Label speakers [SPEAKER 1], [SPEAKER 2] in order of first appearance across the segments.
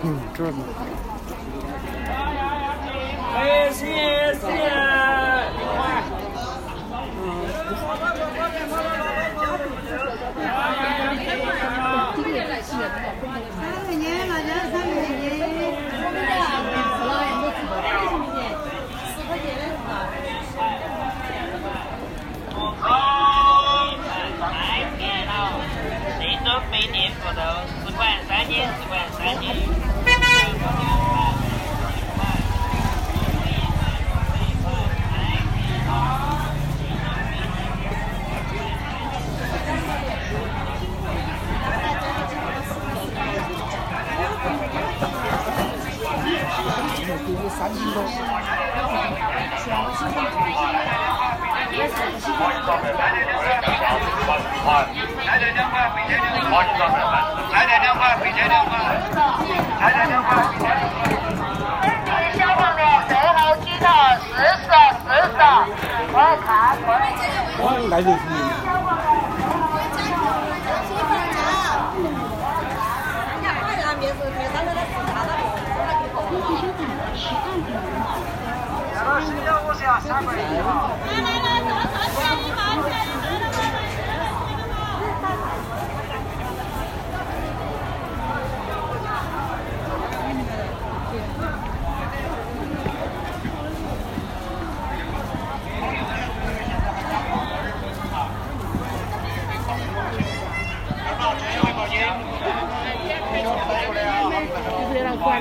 [SPEAKER 1] 嗯，这呢。
[SPEAKER 2] 开心，开心。
[SPEAKER 3] 三斤多。两块，两块，是的，你快点，别别站在那树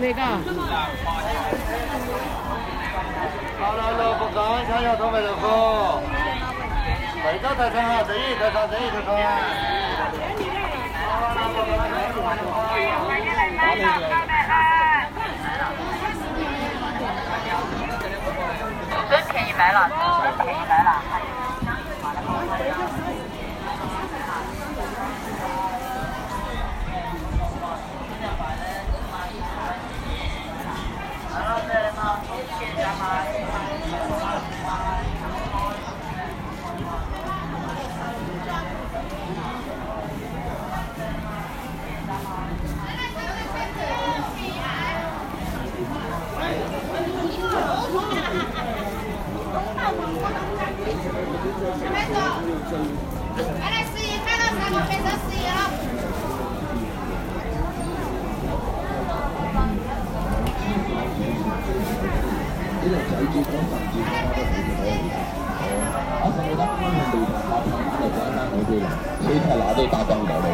[SPEAKER 4] 내가 아, 拿来萝卜干，小小豆白豆腐。贵州特产哈，这一特产，这一特产。老板，老板，老板，老
[SPEAKER 5] 板，老板，
[SPEAKER 6] 快来，十一，快点，三个变成十一了。这孩子，这帮孩子他妈都比我们好。马上我打他们电话，马上就打好我叫来。你看哪里打广告了？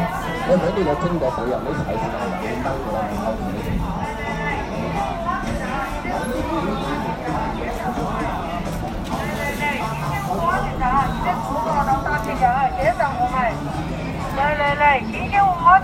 [SPEAKER 6] 我这边的整好阜阳的菜市场，我打过，我跑过。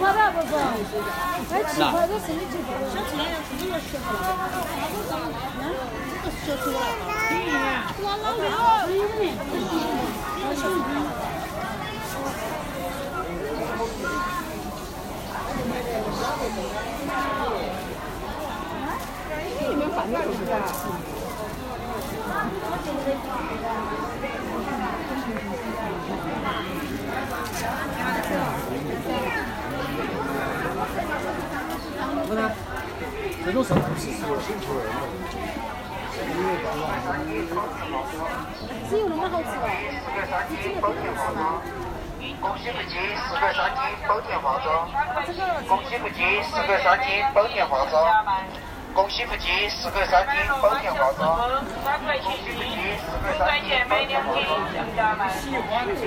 [SPEAKER 7] 块的宝宝？才几块？这是你几块？小钱，不要好了。这个小嗯，我老你们
[SPEAKER 6] 是的？怎么啦？这种食物是只有星的，
[SPEAKER 8] 只
[SPEAKER 6] 有那
[SPEAKER 5] 么好吃。三斤包甜化妆，恭喜不惊，十块三斤包甜化妆。恭喜不惊，十块三斤包甜化妆。恭喜不惊，十块三斤包甜化妆。十块钱买两斤，喜欢就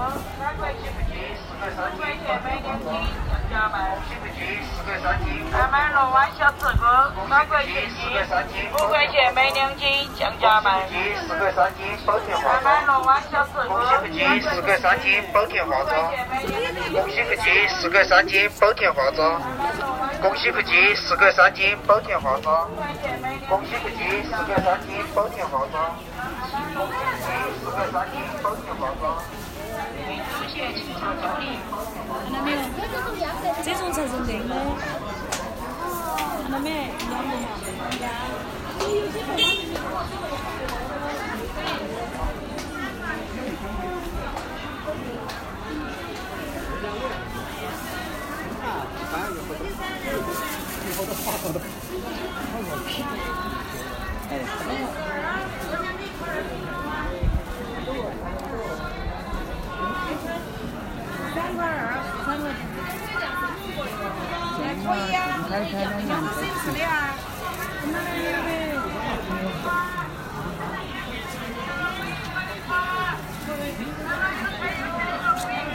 [SPEAKER 5] 买块鸡不鸡，四块三斤，五块钱买两斤，降价卖。鸡不鸡，四块三斤。
[SPEAKER 3] 来买
[SPEAKER 5] 罗湾买，
[SPEAKER 3] 吃
[SPEAKER 5] 锅，鸡不
[SPEAKER 3] 鸡，四块三
[SPEAKER 5] 斤。五块钱
[SPEAKER 3] 买两斤，降价卖。鸡四块三斤，包甜化渣。来买买湾小
[SPEAKER 5] 吃锅，鸡四块三
[SPEAKER 3] 斤，包甜化渣。
[SPEAKER 5] 鸡四买，三斤，包甜买渣。鸡四块三斤，包甜化渣。鸡四块三斤，包甜化渣。
[SPEAKER 7] 看到没这种才是对的。看到没？好的嘛。哎。哎呀，你讲都三十了啊！怎么嘞？怎么嘞？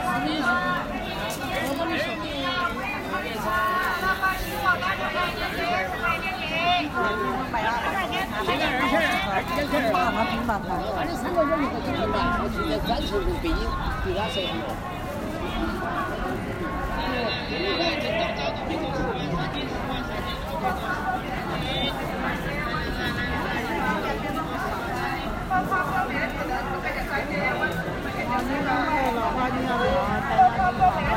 [SPEAKER 9] 我的。没收呢。我还没收呢。我我我还没收呢。我还
[SPEAKER 10] 没收呢。
[SPEAKER 4] 老花镜啊，太阳镜啊，太阳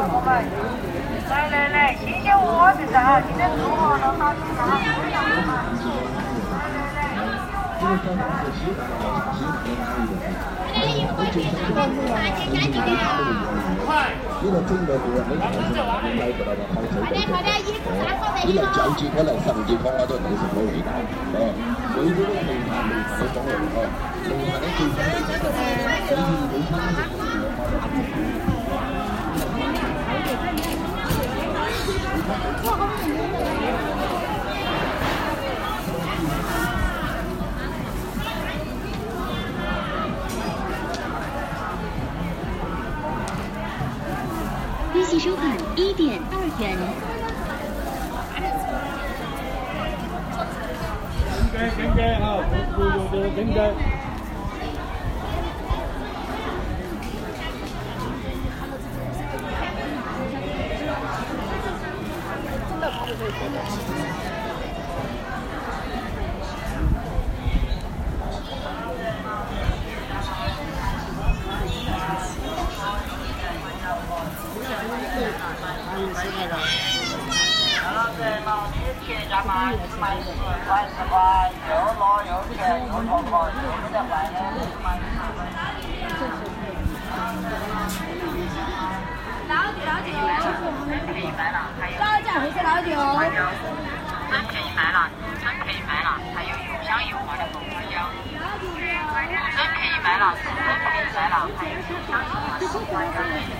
[SPEAKER 3] 太来来来，谢谢我这张，今天中午都打快来，嘅快
[SPEAKER 6] 去上班去，赶紧的啊！快！因为中岛这边没有东西，因为那边的风水不好。因为早节，因为上节，我都在等什么其他什么，每天都去探好各好路。
[SPEAKER 11] 计收款一点二元。真给真给哈，
[SPEAKER 4] 不不不，真给。真的不是这的。
[SPEAKER 3] 老酒，老酒，真便宜卖
[SPEAKER 5] 了，真便宜卖了，还有又香又滑的红辣椒。真便宜卖了，真便宜卖了，还有又香又滑的红辣椒。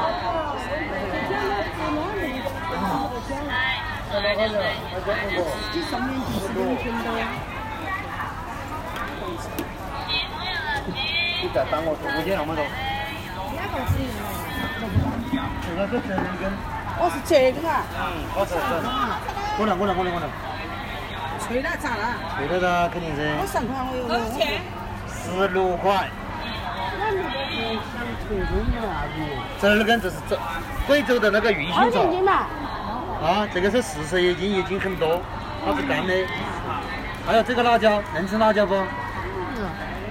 [SPEAKER 4] 这你帮我多多。这个是整根。我
[SPEAKER 7] 是这
[SPEAKER 4] 嗯，过来过来过来过来。
[SPEAKER 7] 了咋了？
[SPEAKER 4] 了肯
[SPEAKER 7] 定是。我有。多少
[SPEAKER 4] 钱？十六
[SPEAKER 7] 块。
[SPEAKER 4] 那六
[SPEAKER 5] 块，
[SPEAKER 4] 根
[SPEAKER 7] 这
[SPEAKER 4] 是贵州的那个鱼腥草。
[SPEAKER 7] 斤
[SPEAKER 4] 啊，这个是四十一斤，一斤很多，它是干的。还有这个辣椒，能吃辣椒不？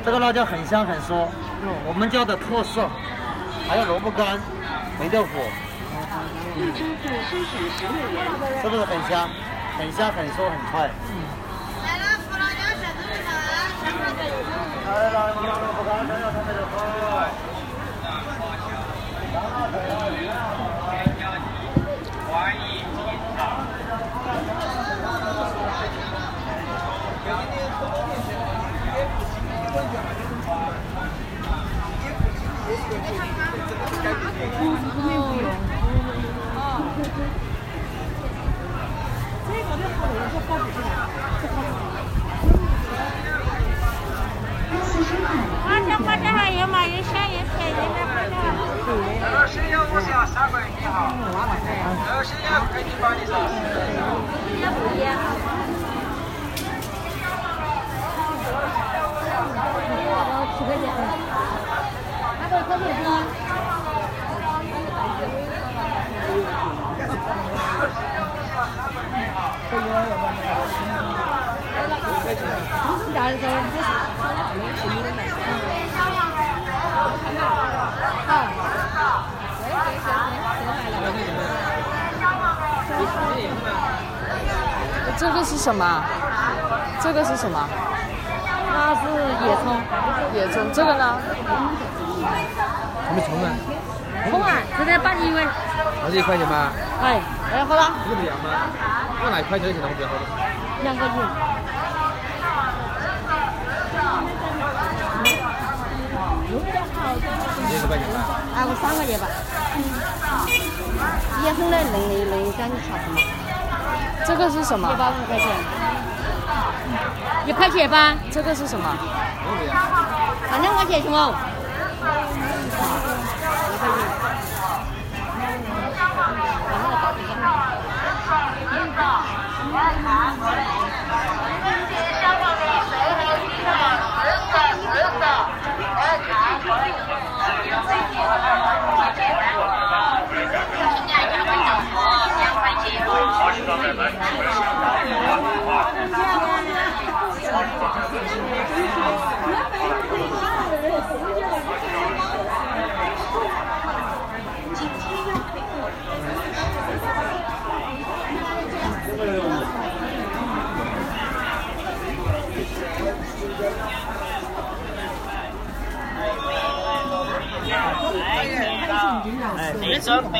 [SPEAKER 4] 这个辣椒很香很酥，我们家的特色。还有萝卜干、霉豆腐，不是很香，很香很酥很快。
[SPEAKER 12] 我这边
[SPEAKER 2] 这
[SPEAKER 12] 边有嘛有香叶没你好。呃，
[SPEAKER 2] 沈
[SPEAKER 13] 这个是什么？这个是什么？
[SPEAKER 14] 那是野葱，
[SPEAKER 13] 野葱这个呢？
[SPEAKER 4] 什么葱呢？
[SPEAKER 14] 葱啊，直接八几块？
[SPEAKER 4] 还是一块钱吗？
[SPEAKER 14] 哎哎，好了。
[SPEAKER 4] 这个不吗？一块钱的，不
[SPEAKER 14] 要了。两个。六块啊，我三
[SPEAKER 4] 个月吧。嗯。以
[SPEAKER 14] 后呢，
[SPEAKER 13] 能
[SPEAKER 14] 能干个是
[SPEAKER 13] 什么。七
[SPEAKER 14] 八万块钱。嗯。一块钱吧。
[SPEAKER 13] 这个是什么？
[SPEAKER 14] 反正我写行哦。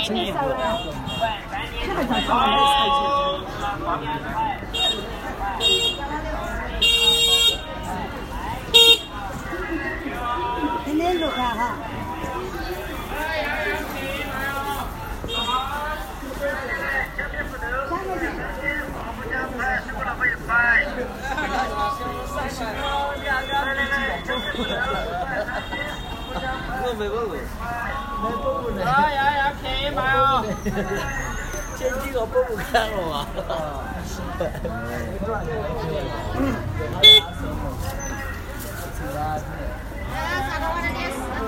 [SPEAKER 4] 你。
[SPEAKER 12] Yes, nah,